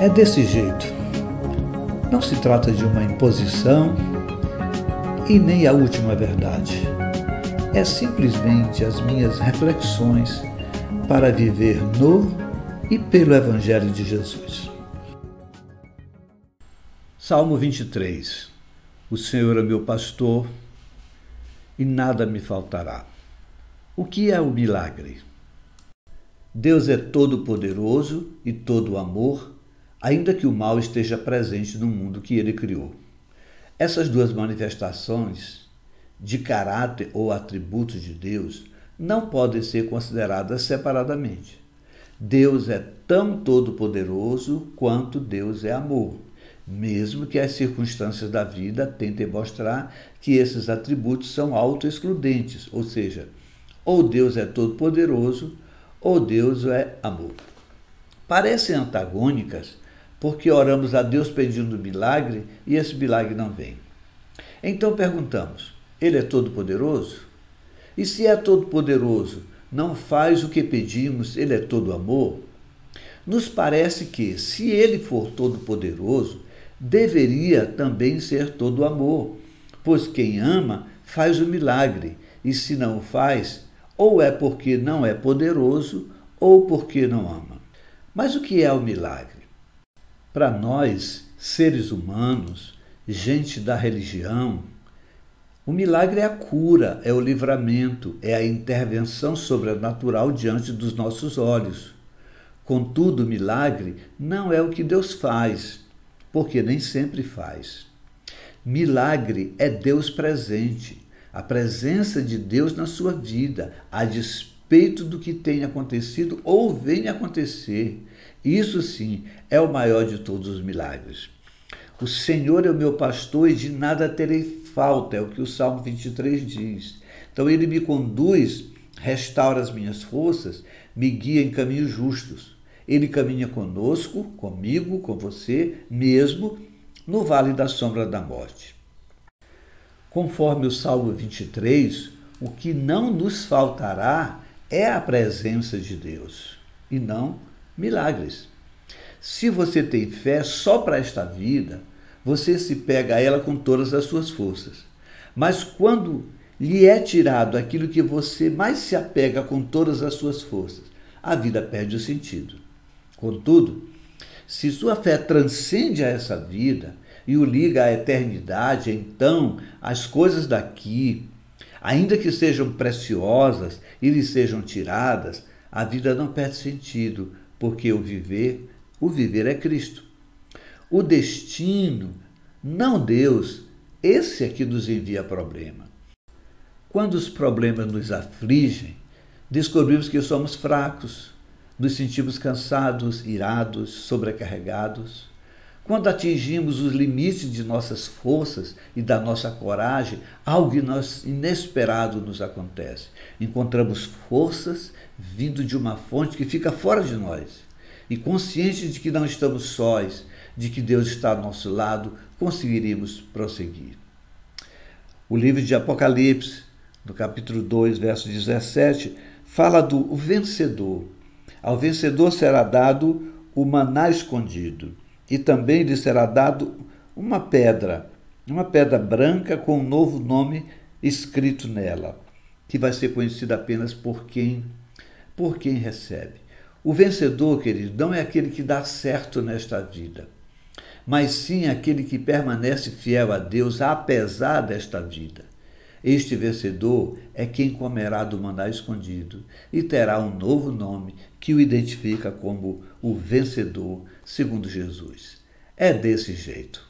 É desse jeito. Não se trata de uma imposição e nem a última verdade. É simplesmente as minhas reflexões para viver no e pelo Evangelho de Jesus. Salmo 23 O Senhor é meu pastor e nada me faltará. O que é o milagre? Deus é todo-poderoso e todo amor, ainda que o mal esteja presente no mundo que ele criou. Essas duas manifestações de caráter ou atributos de Deus não podem ser consideradas separadamente. Deus é tão todo-poderoso quanto Deus é amor, mesmo que as circunstâncias da vida tentem mostrar que esses atributos são autoexcludentes, ou seja, ou Deus é todo-poderoso ou Deus é amor. Parecem antagônicas porque oramos a Deus pedindo milagre e esse milagre não vem. Então perguntamos: Ele é todo-poderoso? E se é todo-poderoso, não faz o que pedimos, ele é todo amor? Nos parece que, se ele for todo-poderoso, deveria também ser todo amor, pois quem ama faz o milagre, e se não faz, ou é porque não é poderoso, ou porque não ama. Mas o que é o milagre? Para nós, seres humanos, gente da religião, o milagre é a cura, é o livramento, é a intervenção sobrenatural diante dos nossos olhos. Contudo, o milagre não é o que Deus faz, porque nem sempre faz. Milagre é Deus presente, a presença de Deus na sua vida, a despeito do que tenha acontecido ou venha acontecer. Isso sim é o maior de todos os milagres. O Senhor é o meu pastor e de nada terei falta, é o que o Salmo 23 diz. Então ele me conduz, restaura as minhas forças, me guia em caminhos justos. Ele caminha conosco, comigo, com você, mesmo no vale da sombra da morte. Conforme o Salmo 23, o que não nos faltará é a presença de Deus e não milagres. Se você tem fé só para esta vida, você se pega a ela com todas as suas forças. Mas quando lhe é tirado aquilo que você mais se apega com todas as suas forças, a vida perde o sentido. Contudo, se sua fé transcende a essa vida e o liga à eternidade, então as coisas daqui, ainda que sejam preciosas e lhe sejam tiradas, a vida não perde sentido, porque o viver, o viver é Cristo o destino, não Deus, esse é que nos envia problema. Quando os problemas nos afligem, descobrimos que somos fracos, nos sentimos cansados, irados, sobrecarregados. Quando atingimos os limites de nossas forças e da nossa coragem, algo inesperado nos acontece. Encontramos forças vindo de uma fonte que fica fora de nós. E conscientes de que não estamos sós, de que Deus está ao nosso lado, conseguiríamos prosseguir. O livro de Apocalipse, no capítulo 2, verso 17, fala do vencedor. Ao vencedor será dado o maná escondido, e também lhe será dado uma pedra, uma pedra branca com um novo nome escrito nela, que vai ser conhecida apenas por quem por quem recebe. O vencedor, querido, não é aquele que dá certo nesta vida mas sim aquele que permanece fiel a Deus apesar desta vida. Este vencedor é quem comerá do maná escondido e terá um novo nome que o identifica como o vencedor, segundo Jesus. É desse jeito.